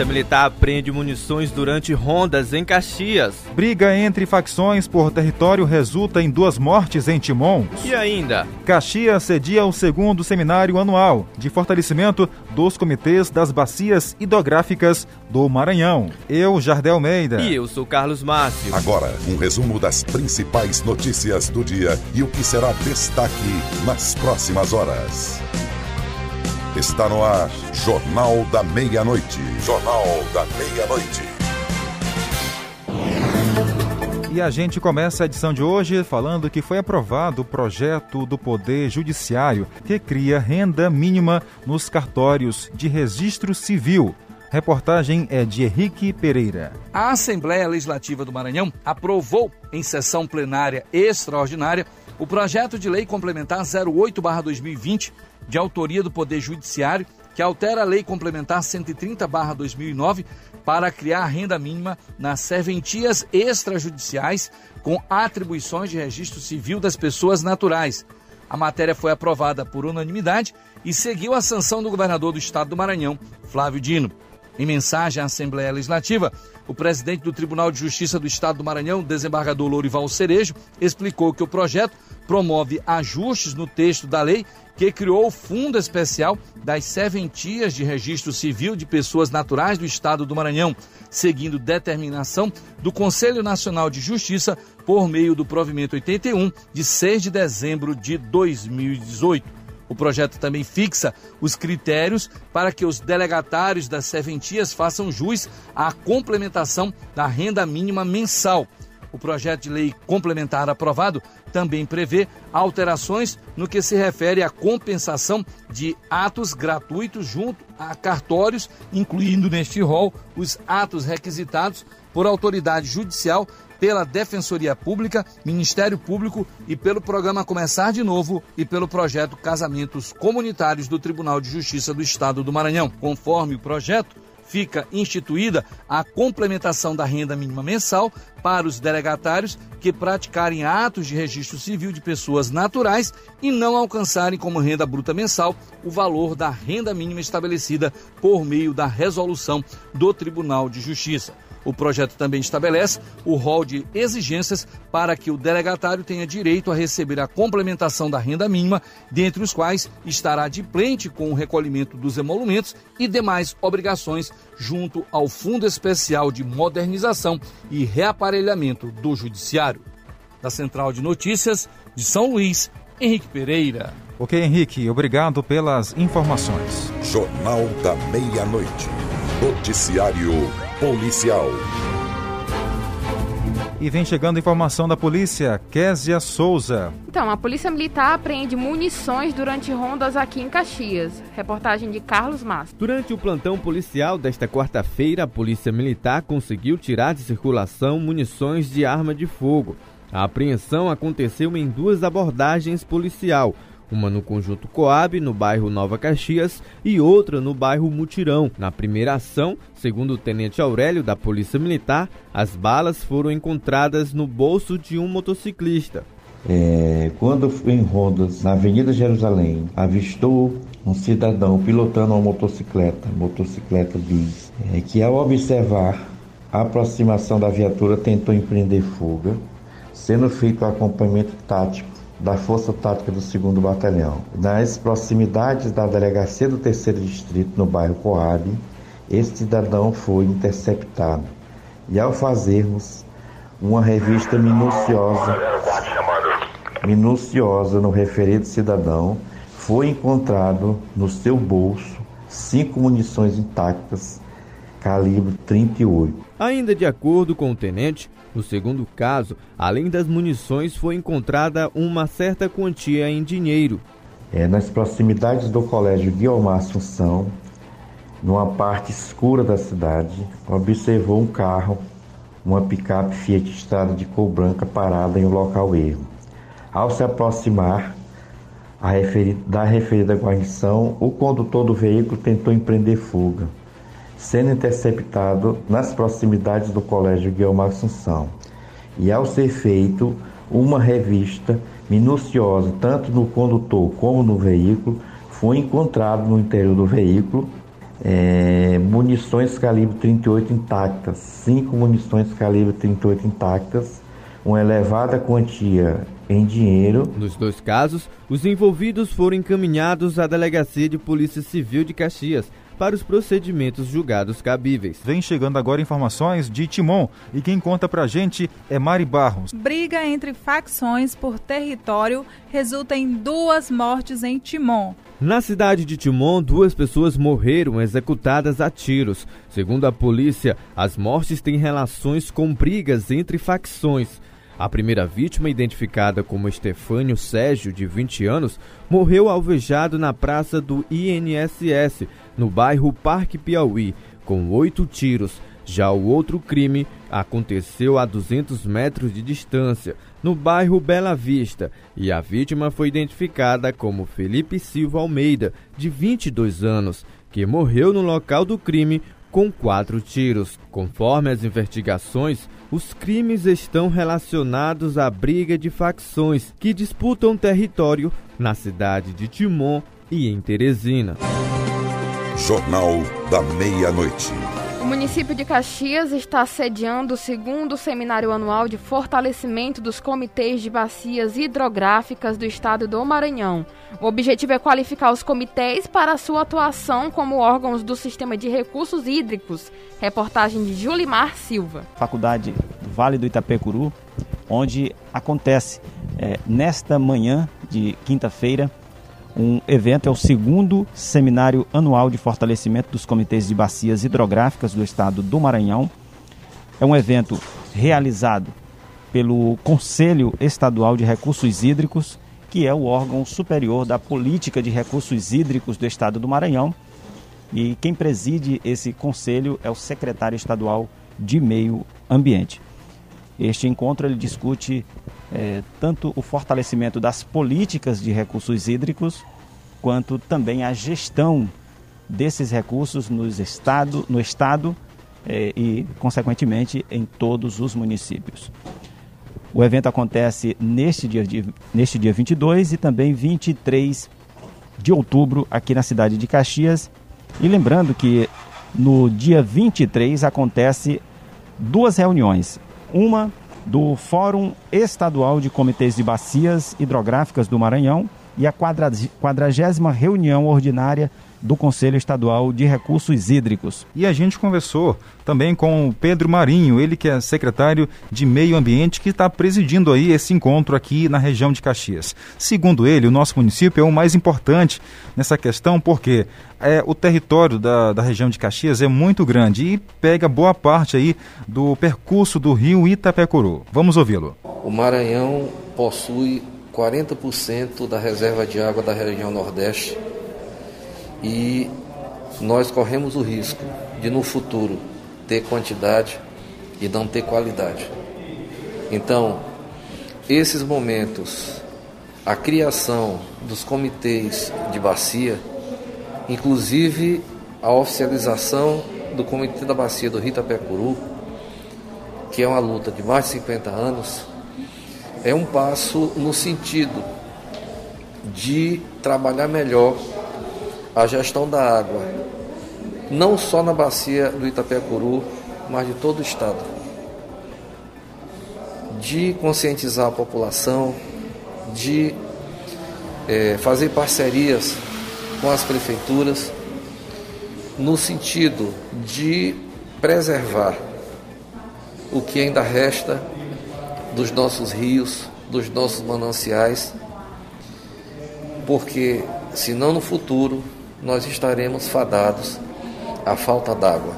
Polícia Militar apreende munições durante rondas em Caxias. Briga entre facções por território resulta em duas mortes em Timon. E ainda, Caxias cedia o segundo seminário anual de fortalecimento dos comitês das bacias hidrográficas do Maranhão. Eu, Jardel Almeida. E eu sou Carlos Márcio. Agora, um resumo das principais notícias do dia e o que será destaque nas próximas horas. Está no ar, Jornal da Meia-Noite. Jornal da Meia-Noite. E a gente começa a edição de hoje falando que foi aprovado o projeto do Poder Judiciário que cria renda mínima nos cartórios de registro civil. Reportagem é de Henrique Pereira. A Assembleia Legislativa do Maranhão aprovou em sessão plenária extraordinária o projeto de lei complementar 08/2020 de autoria do Poder Judiciário, que altera a Lei Complementar 130-2009 para criar renda mínima nas serventias extrajudiciais com atribuições de registro civil das pessoas naturais. A matéria foi aprovada por unanimidade e seguiu a sanção do governador do estado do Maranhão, Flávio Dino. Em mensagem à Assembleia Legislativa, o presidente do Tribunal de Justiça do Estado do Maranhão, desembargador Lourival Cerejo, explicou que o projeto promove ajustes no texto da lei que criou o Fundo Especial das Serventias de Registro Civil de Pessoas Naturais do Estado do Maranhão, seguindo determinação do Conselho Nacional de Justiça por meio do provimento 81 de 6 de dezembro de 2018. O projeto também fixa os critérios para que os delegatários das serventias façam jus à complementação da renda mínima mensal. O projeto de lei complementar aprovado também prevê alterações no que se refere à compensação de atos gratuitos junto a cartórios, incluindo neste rol os atos requisitados por autoridade judicial pela Defensoria Pública, Ministério Público e pelo programa Começar de Novo e pelo projeto Casamentos Comunitários do Tribunal de Justiça do Estado do Maranhão. Conforme o projeto, fica instituída a complementação da renda mínima mensal para os delegatários que praticarem atos de registro civil de pessoas naturais e não alcançarem como renda bruta mensal o valor da renda mínima estabelecida por meio da resolução do Tribunal de Justiça. O projeto também estabelece o rol de exigências para que o delegatário tenha direito a receber a complementação da renda mínima, dentre os quais estará de plente com o recolhimento dos emolumentos e demais obrigações junto ao Fundo Especial de Modernização e Reaparelhamento do Judiciário. Da Central de Notícias de São Luís, Henrique Pereira. Ok, Henrique, obrigado pelas informações. Jornal da Meia-Noite. Noticiário Policial. E vem chegando informação da polícia, Késia Souza. Então, a Polícia Militar apreende munições durante rondas aqui em Caxias. Reportagem de Carlos Massa. Durante o plantão policial desta quarta-feira, a Polícia Militar conseguiu tirar de circulação munições de arma de fogo. A apreensão aconteceu em duas abordagens policial, uma no conjunto Coab, no bairro Nova Caxias, e outra no bairro Mutirão. Na primeira ação, segundo o tenente Aurélio da Polícia Militar, as balas foram encontradas no bolso de um motociclista. É, quando em rondas na Avenida Jerusalém, avistou um cidadão pilotando uma motocicleta, motocicleta bis, é, que ao observar a aproximação da viatura tentou empreender fuga, sendo feito o acompanhamento tático da Força Tática do 2 Batalhão. Nas proximidades da delegacia do 3 Distrito, no bairro Coab, este cidadão foi interceptado. E ao fazermos uma revista minuciosa, minuciosa no referido cidadão, foi encontrado no seu bolso cinco munições intactas, calibre 38. Ainda de acordo com o tenente, no segundo caso, além das munições, foi encontrada uma certa quantia em dinheiro. É, nas proximidades do Colégio Guilmar Assunção, numa parte escura da cidade, observou um carro, uma picape Fiat Estrada de cor branca parada em um local erro. Ao se aproximar referida, da referida guarnição, o condutor do veículo tentou empreender fuga sendo interceptado nas proximidades do Colégio Guilherme Assunção. E ao ser feito uma revista minuciosa, tanto no condutor como no veículo, foi encontrado no interior do veículo é, munições calibre 38 intactas, cinco munições calibre 38 intactas, uma elevada quantia em dinheiro. Nos dois casos, os envolvidos foram encaminhados à Delegacia de Polícia Civil de Caxias para os procedimentos julgados cabíveis. Vem chegando agora informações de Timon e quem conta pra gente é Mari Barros. Briga entre facções por território resulta em duas mortes em Timon. Na cidade de Timon, duas pessoas morreram executadas a tiros. Segundo a polícia, as mortes têm relações com brigas entre facções. A primeira vítima, identificada como Estefânio Sérgio, de 20 anos, morreu alvejado na praça do INSS, no bairro Parque Piauí, com oito tiros. Já o outro crime aconteceu a 200 metros de distância, no bairro Bela Vista, e a vítima foi identificada como Felipe Silva Almeida, de 22 anos, que morreu no local do crime com quatro tiros. Conforme as investigações, os crimes estão relacionados à briga de facções que disputam território na cidade de Timon e em Teresina. Jornal da Meia-Noite. O município de Caxias está sediando o segundo seminário anual de fortalecimento dos comitês de bacias hidrográficas do estado do Maranhão. O objetivo é qualificar os comitês para sua atuação como órgãos do sistema de recursos hídricos. Reportagem de Julimar Silva. Faculdade do Vale do Itapecuru, onde acontece é, nesta manhã de quinta-feira um evento, é o segundo seminário anual de fortalecimento dos comitês de bacias hidrográficas do estado do Maranhão. É um evento realizado pelo Conselho Estadual de Recursos Hídricos, que é o órgão superior da política de recursos hídricos do estado do Maranhão. E quem preside esse conselho é o secretário estadual de Meio Ambiente. Este encontro ele discute é, tanto o fortalecimento das políticas de recursos hídricos, quanto também a gestão desses recursos nos estado, no Estado é, e, consequentemente, em todos os municípios. O evento acontece neste dia, neste dia 22 e também 23 de outubro aqui na cidade de Caxias. E lembrando que no dia 23 acontece duas reuniões. Uma do Fórum Estadual de Comitês de Bacias Hidrográficas do Maranhão e a quadragésima reunião ordinária do Conselho Estadual de Recursos Hídricos. E a gente conversou também com o Pedro Marinho, ele que é secretário de Meio Ambiente, que está presidindo aí esse encontro aqui na região de Caxias. Segundo ele, o nosso município é o mais importante nessa questão porque é, o território da, da região de Caxias é muito grande e pega boa parte aí do percurso do rio Itapecuru. Vamos ouvi-lo. O Maranhão possui 40% da reserva de água da região Nordeste e nós corremos o risco de no futuro ter quantidade e não ter qualidade. Então, esses momentos, a criação dos comitês de bacia, inclusive a oficialização do Comitê da Bacia do Rio Itapecuru, que é uma luta de mais de 50 anos, é um passo no sentido de trabalhar melhor a gestão da água, não só na bacia do Itapecuru, mas de todo o estado. De conscientizar a população, de é, fazer parcerias com as prefeituras, no sentido de preservar o que ainda resta dos nossos rios, dos nossos mananciais, porque senão no futuro nós estaremos fadados à falta d'água,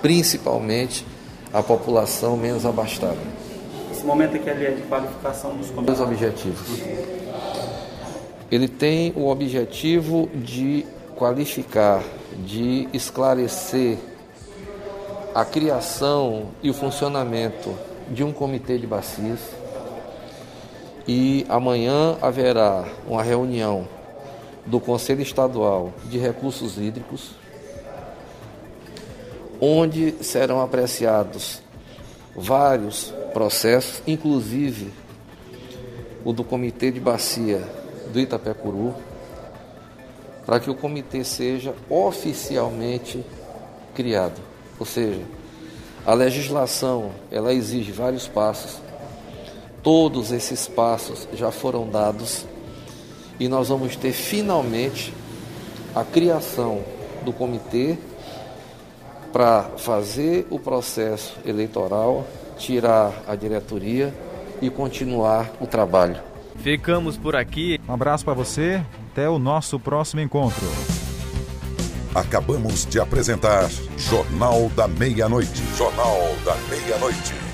principalmente a população menos abastada. Esse momento aqui ali é de qualificação dos Dois objetivos. Ele tem o objetivo de qualificar, de esclarecer a criação e o funcionamento de um comitê de bacias. E amanhã haverá uma reunião do Conselho Estadual de Recursos Hídricos, onde serão apreciados vários processos, inclusive o do Comitê de Bacia do Itapecuru, para que o comitê seja oficialmente criado. Ou seja, a legislação ela exige vários passos. Todos esses passos já foram dados e nós vamos ter finalmente a criação do comitê para fazer o processo eleitoral, tirar a diretoria e continuar o trabalho. Ficamos por aqui. Um abraço para você. Até o nosso próximo encontro. Acabamos de apresentar Jornal da Meia-Noite. Jornal da Meia-Noite.